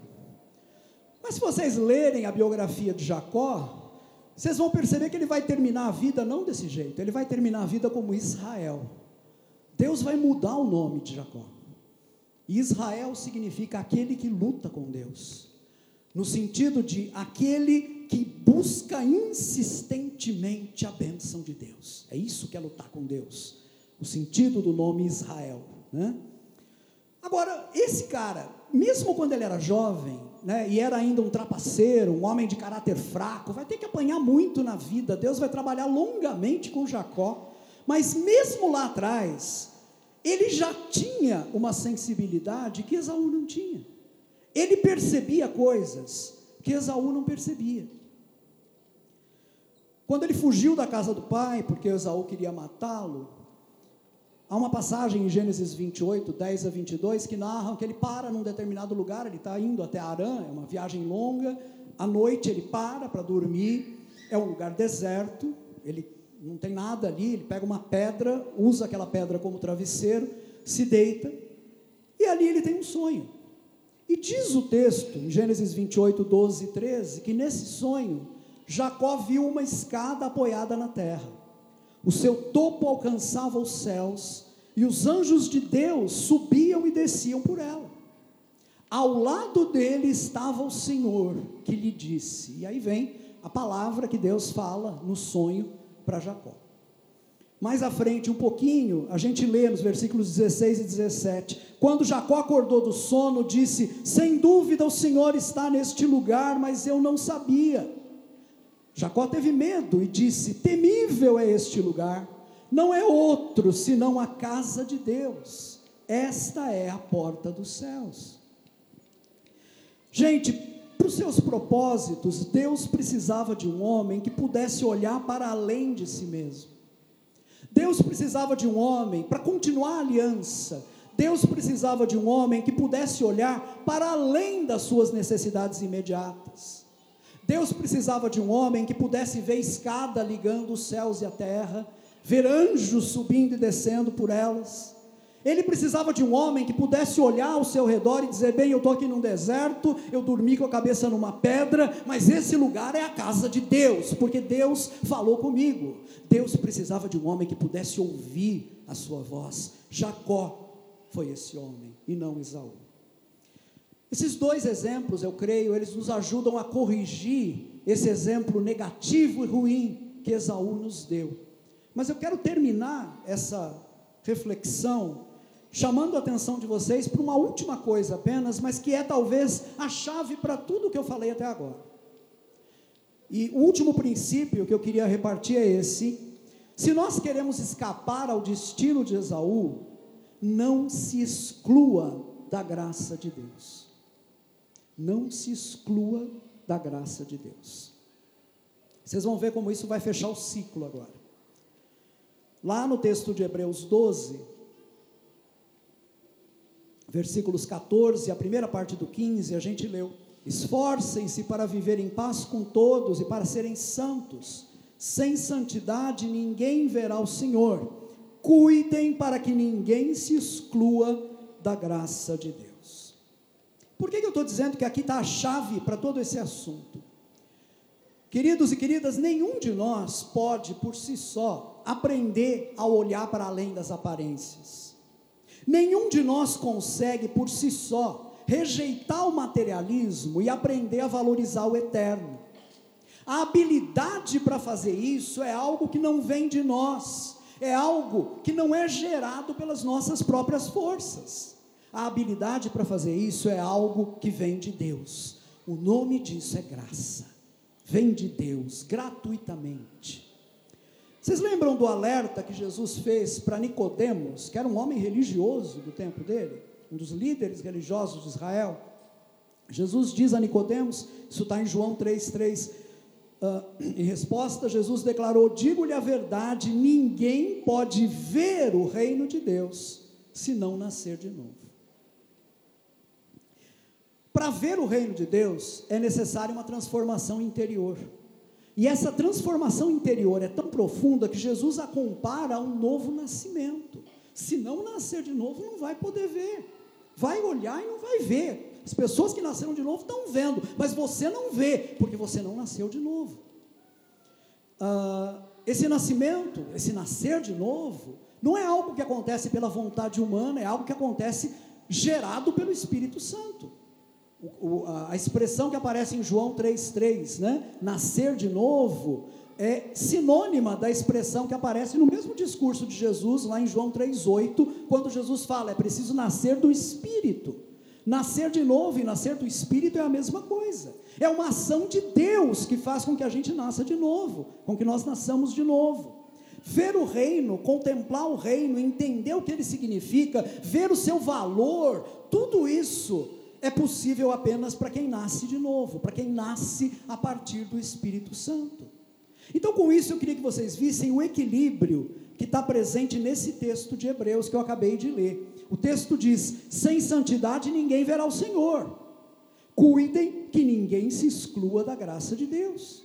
A: Mas se vocês lerem a biografia de Jacó, vocês vão perceber que ele vai terminar a vida não desse jeito, ele vai terminar a vida como Israel. Deus vai mudar o nome de Jacó. Israel significa aquele que luta com Deus, no sentido de aquele que busca insistentemente a bênção de Deus. É isso que é lutar com Deus, o sentido do nome Israel. Né? Agora, esse cara, mesmo quando ele era jovem, né, e era ainda um trapaceiro, um homem de caráter fraco, vai ter que apanhar muito na vida. Deus vai trabalhar longamente com Jacó, mas mesmo lá atrás, ele já tinha uma sensibilidade que Esaú não tinha. Ele percebia coisas que Esaú não percebia. Quando ele fugiu da casa do pai, porque Esaú queria matá-lo, Há uma passagem em Gênesis 28, 10 a 22, que narram que ele para num determinado lugar, ele está indo até Arã, é uma viagem longa, à noite ele para para dormir, é um lugar deserto, ele não tem nada ali, ele pega uma pedra, usa aquela pedra como travesseiro, se deita, e ali ele tem um sonho. E diz o texto, em Gênesis 28, 12 e 13, que nesse sonho, Jacó viu uma escada apoiada na terra o seu topo alcançava os céus, e os anjos de Deus subiam e desciam por ela. Ao lado dele estava o Senhor, que lhe disse, e aí vem a palavra que Deus fala no sonho para Jacó. Mais à frente, um pouquinho, a gente lê nos versículos 16 e 17. Quando Jacó acordou do sono, disse: Sem dúvida o Senhor está neste lugar, mas eu não sabia. Jacó teve medo e disse: Temível é este lugar, não é outro senão a casa de Deus, esta é a porta dos céus. Gente, para os seus propósitos, Deus precisava de um homem que pudesse olhar para além de si mesmo. Deus precisava de um homem para continuar a aliança. Deus precisava de um homem que pudesse olhar para além das suas necessidades imediatas. Deus precisava de um homem que pudesse ver escada ligando os céus e a terra, ver anjos subindo e descendo por elas. Ele precisava de um homem que pudesse olhar ao seu redor e dizer: Bem, eu estou aqui num deserto, eu dormi com a cabeça numa pedra, mas esse lugar é a casa de Deus, porque Deus falou comigo. Deus precisava de um homem que pudesse ouvir a sua voz. Jacó foi esse homem e não Esaú. Esses dois exemplos, eu creio, eles nos ajudam a corrigir esse exemplo negativo e ruim que Esaú nos deu. Mas eu quero terminar essa reflexão chamando a atenção de vocês para uma última coisa apenas, mas que é talvez a chave para tudo que eu falei até agora. E o último princípio que eu queria repartir é esse: se nós queremos escapar ao destino de Esaú, não se exclua da graça de Deus. Não se exclua da graça de Deus. Vocês vão ver como isso vai fechar o ciclo agora. Lá no texto de Hebreus 12, versículos 14, a primeira parte do 15, a gente leu: Esforcem-se para viver em paz com todos e para serem santos. Sem santidade ninguém verá o Senhor. Cuidem para que ninguém se exclua da graça de Deus. Por que, que eu estou dizendo que aqui está a chave para todo esse assunto? Queridos e queridas, nenhum de nós pode, por si só, aprender a olhar para além das aparências. Nenhum de nós consegue, por si só, rejeitar o materialismo e aprender a valorizar o eterno. A habilidade para fazer isso é algo que não vem de nós, é algo que não é gerado pelas nossas próprias forças. A habilidade para fazer isso é algo que vem de Deus. O nome disso é graça. Vem de Deus gratuitamente. Vocês lembram do alerta que Jesus fez para Nicodemos, que era um homem religioso do tempo dele, um dos líderes religiosos de Israel? Jesus diz a Nicodemos, isso está em João 3,3. Uh, em resposta, Jesus declarou: Digo-lhe a verdade, ninguém pode ver o reino de Deus se não nascer de novo. Para ver o reino de Deus é necessária uma transformação interior. E essa transformação interior é tão profunda que Jesus a compara a um novo nascimento. Se não nascer de novo, não vai poder ver. Vai olhar e não vai ver. As pessoas que nasceram de novo estão vendo, mas você não vê, porque você não nasceu de novo. Ah, esse nascimento, esse nascer de novo, não é algo que acontece pela vontade humana, é algo que acontece gerado pelo Espírito Santo. O, a expressão que aparece em João 3,3, né? Nascer de novo, é sinônima da expressão que aparece no mesmo discurso de Jesus, lá em João 3,8, quando Jesus fala: é preciso nascer do Espírito. Nascer de novo e nascer do Espírito é a mesma coisa. É uma ação de Deus que faz com que a gente nasça de novo, com que nós nasçamos de novo. Ver o reino, contemplar o reino, entender o que ele significa, ver o seu valor, tudo isso é possível apenas para quem nasce de novo, para quem nasce a partir do Espírito Santo. Então, com isso, eu queria que vocês vissem o equilíbrio que está presente nesse texto de Hebreus que eu acabei de ler. O texto diz: sem santidade ninguém verá o Senhor. Cuidem que ninguém se exclua da graça de Deus.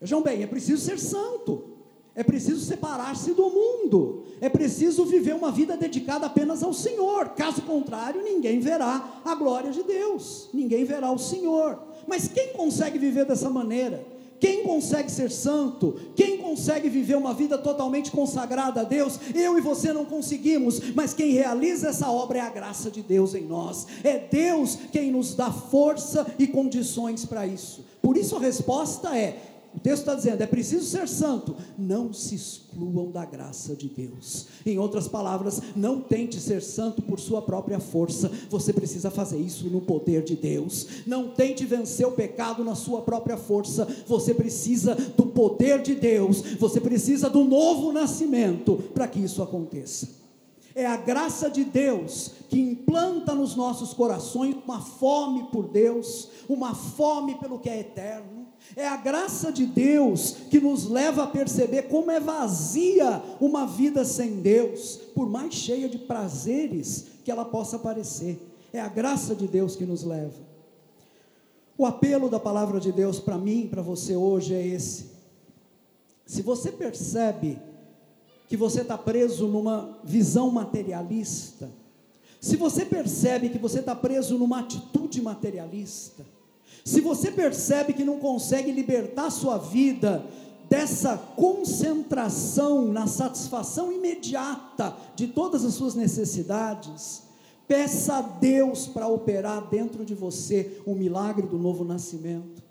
A: Vejam bem, é preciso ser santo, é preciso separar-se do mundo, é preciso viver uma vida dedicada apenas ao Senhor, caso contrário, ninguém verá a glória de Deus, ninguém verá o Senhor. Mas quem consegue viver dessa maneira? Quem consegue ser santo? Quem consegue viver uma vida totalmente consagrada a Deus? Eu e você não conseguimos, mas quem realiza essa obra é a graça de Deus em nós. É Deus quem nos dá força e condições para isso. Por isso a resposta é: o texto está dizendo: é preciso ser santo. Não se excluam da graça de Deus. Em outras palavras, não tente ser santo por sua própria força. Você precisa fazer isso no poder de Deus. Não tente vencer o pecado na sua própria força. Você precisa do poder de Deus. Você precisa do novo nascimento para que isso aconteça. É a graça de Deus que implanta nos nossos corações uma fome por Deus, uma fome pelo que é eterno é a graça de Deus que nos leva a perceber como é vazia uma vida sem Deus, por mais cheia de prazeres que ela possa parecer. É a graça de Deus que nos leva. O apelo da palavra de Deus para mim, para você hoje é esse. Se você percebe que você está preso numa visão materialista, se você percebe que você está preso numa atitude materialista, se você percebe que não consegue libertar sua vida dessa concentração na satisfação imediata de todas as suas necessidades, peça a Deus para operar dentro de você o milagre do novo nascimento.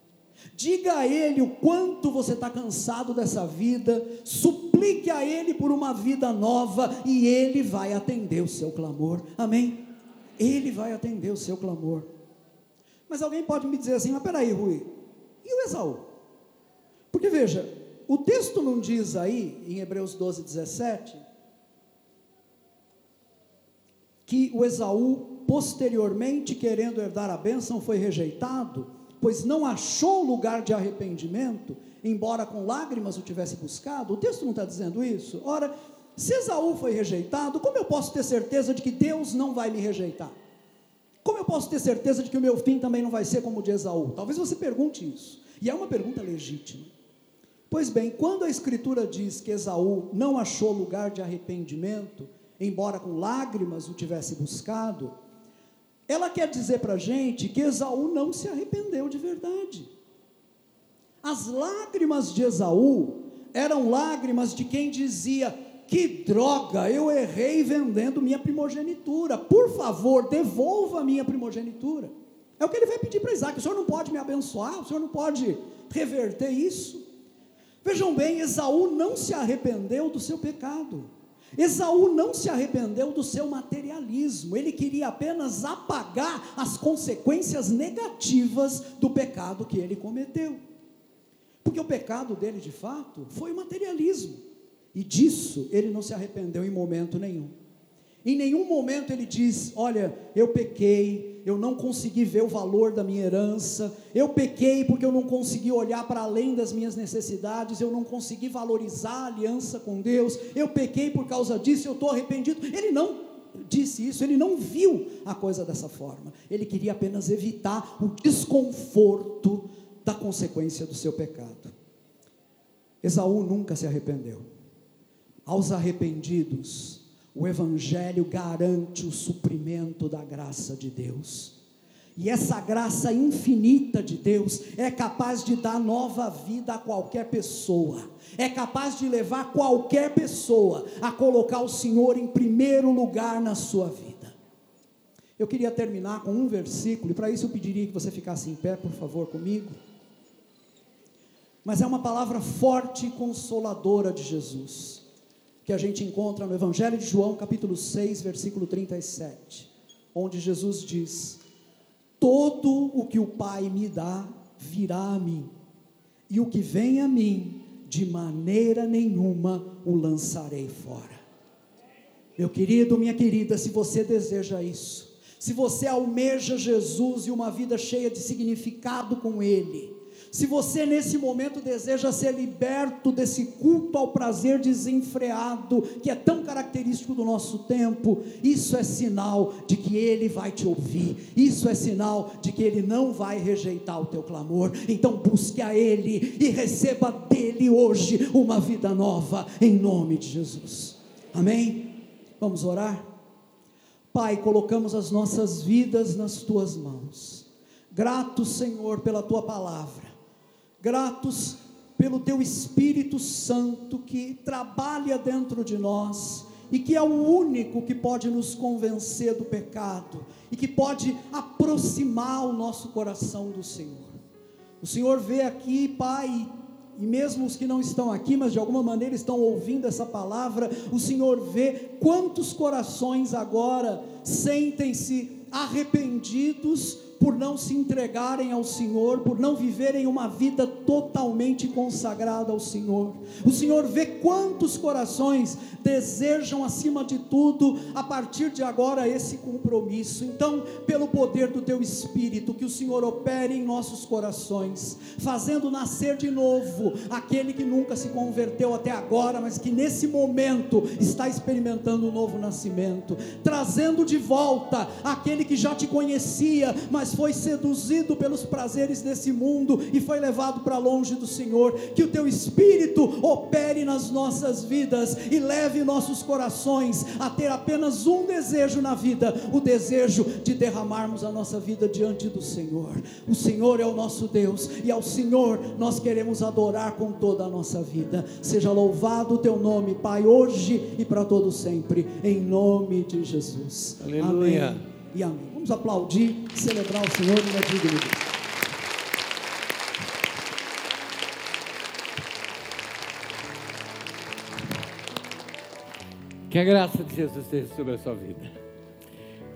A: Diga a Ele o quanto você está cansado dessa vida, suplique a Ele por uma vida nova e Ele vai atender o seu clamor. Amém? Ele vai atender o seu clamor. Mas alguém pode me dizer assim: mas peraí, Rui, e o Esaú? Porque veja, o texto não diz aí, em Hebreus 12, 17, que o Esaú, posteriormente querendo herdar a bênção, foi rejeitado, pois não achou lugar de arrependimento, embora com lágrimas o tivesse buscado. O texto não está dizendo isso. Ora, se Esaú foi rejeitado, como eu posso ter certeza de que Deus não vai me rejeitar? Eu posso ter certeza de que o meu fim também não vai ser como o de Esaú? Talvez você pergunte isso. E é uma pergunta legítima. Pois bem, quando a Escritura diz que Esaú não achou lugar de arrependimento, embora com lágrimas o tivesse buscado, ela quer dizer para a gente que Esaú não se arrependeu de verdade. As lágrimas de Esaú eram lágrimas de quem dizia: que droga, eu errei vendendo minha primogenitura. Por favor, devolva minha primogenitura. É o que ele vai pedir para Isaac: o senhor não pode me abençoar, o senhor não pode reverter isso. Vejam bem, Esaú não se arrependeu do seu pecado. Esaú não se arrependeu do seu materialismo, ele queria apenas apagar as consequências negativas do pecado que ele cometeu. Porque o pecado dele, de fato, foi o materialismo, e disso ele não se arrependeu em momento nenhum. Em nenhum momento ele diz: Olha, eu pequei, eu não consegui ver o valor da minha herança, eu pequei porque eu não consegui olhar para além das minhas necessidades, eu não consegui valorizar a aliança com Deus, eu pequei por causa disso, eu estou arrependido. Ele não disse isso, ele não viu a coisa dessa forma, ele queria apenas evitar o desconforto da consequência do seu pecado. Esaú nunca se arrependeu. Aos arrependidos, o Evangelho garante o suprimento da graça de Deus. E essa graça infinita de Deus é capaz de dar nova vida a qualquer pessoa, é capaz de levar qualquer pessoa a colocar o Senhor em primeiro lugar na sua vida. Eu queria terminar com um versículo, e para isso eu pediria que você ficasse em pé, por favor, comigo. Mas é uma palavra forte e consoladora de Jesus que a gente encontra no Evangelho de João, capítulo 6, versículo 37, onde Jesus diz: Todo o que o Pai me dá virá a mim, e o que vem a mim, de maneira nenhuma o lançarei fora. Meu querido, minha querida, se você deseja isso, se você almeja Jesus e uma vida cheia de significado com Ele, se você nesse momento deseja ser liberto desse culto ao prazer desenfreado, que é tão característico do nosso tempo, isso é sinal de que Ele vai te ouvir, isso é sinal de que Ele não vai rejeitar o teu clamor. Então busque a Ele e receba dele hoje uma vida nova, em nome de Jesus. Amém? Vamos orar? Pai, colocamos as nossas vidas nas tuas mãos. Grato, Senhor, pela tua palavra gratos pelo teu Espírito Santo que trabalha dentro de nós e que é o único que pode nos convencer do pecado e que pode aproximar o nosso coração do Senhor. O Senhor vê aqui, Pai, e mesmo os que não estão aqui, mas de alguma maneira estão ouvindo essa palavra, o Senhor vê quantos corações agora sentem-se arrependidos por não se entregarem ao Senhor, por não viverem uma vida totalmente consagrada ao Senhor. O Senhor vê quantos corações desejam, acima de tudo, a partir de agora, esse compromisso. Então, pelo poder do Teu Espírito, que o Senhor opere em nossos corações, fazendo nascer de novo aquele que nunca se converteu até agora, mas que nesse momento está experimentando um novo nascimento, trazendo de volta aquele que já te conhecia, mas foi seduzido pelos prazeres desse mundo e foi levado para longe do Senhor. Que o teu espírito opere nas nossas vidas e leve nossos corações a ter apenas um desejo na vida: o desejo de derramarmos a nossa vida diante do Senhor. O Senhor é o nosso Deus e ao Senhor nós queremos adorar com toda a nossa vida. Seja louvado o teu nome, Pai, hoje e para todo sempre, em nome de Jesus.
B: Aleluia.
A: Amém e amém. Vamos aplaudir, celebrar o Senhor e a dignidade.
B: Que a graça de Jesus esteja sobre a sua vida.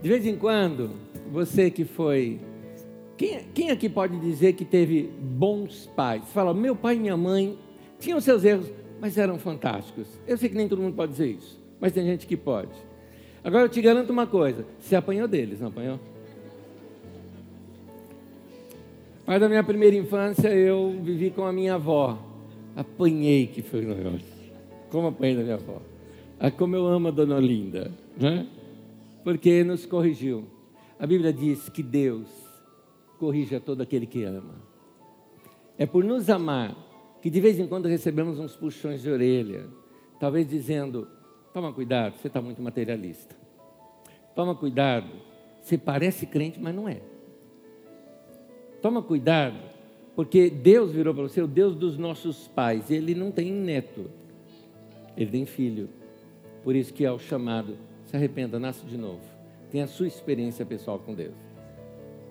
B: De vez em quando, você que foi. Quem, quem aqui pode dizer que teve bons pais? Fala, meu pai e minha mãe tinham seus erros, mas eram fantásticos. Eu sei que nem todo mundo pode dizer isso, mas tem gente que pode. Agora eu te garanto uma coisa: você apanhou deles, não apanhou? Mas da minha primeira infância eu vivi com a minha avó. Apanhei que foi o negócio. Como apanhei da minha avó. Ah, como eu amo a dona Olinda, né? Porque nos corrigiu. A Bíblia diz que Deus corrige todo aquele que ama. É por nos amar que de vez em quando recebemos uns puxões de orelha, talvez dizendo: Toma cuidado, você está muito materialista. Toma cuidado, você parece crente, mas não é. Toma cuidado, porque Deus virou para você o Deus dos nossos pais. Ele não tem neto, ele tem filho. Por isso que é o chamado, se arrependa, nasce de novo. Tenha a sua experiência pessoal com Deus.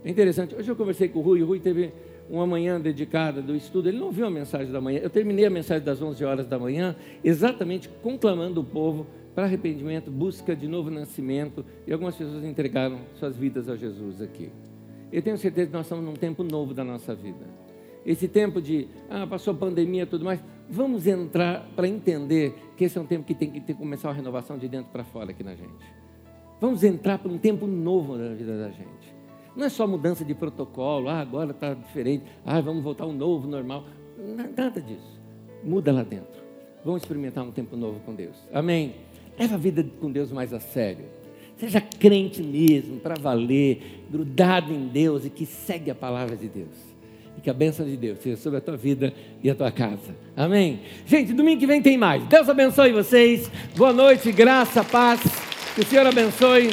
B: É interessante. Hoje eu conversei com o Rui, o Rui teve uma manhã dedicada do estudo, ele não viu a mensagem da manhã. Eu terminei a mensagem das 11 horas da manhã, exatamente conclamando o povo para arrependimento, busca de novo nascimento, e algumas pessoas entregaram suas vidas a Jesus aqui. Eu tenho certeza que nós estamos num tempo novo da nossa vida. Esse tempo de, ah, passou a pandemia e tudo mais, vamos entrar para entender que esse é um tempo que tem que ter, começar uma renovação de dentro para fora aqui na gente. Vamos entrar para um tempo novo na vida da gente. Não é só mudança de protocolo, ah, agora está diferente, ah, vamos voltar ao novo, normal. Nada disso. Muda lá dentro. Vamos experimentar um tempo novo com Deus. Amém? Leva a vida com Deus mais a sério. Seja crente mesmo, para valer, grudado em Deus e que segue a palavra de Deus. E que a bênção de Deus seja sobre a tua vida e a tua casa. Amém? Gente, domingo que vem tem mais. Deus abençoe vocês. Boa noite, graça, paz. Que o Senhor abençoe.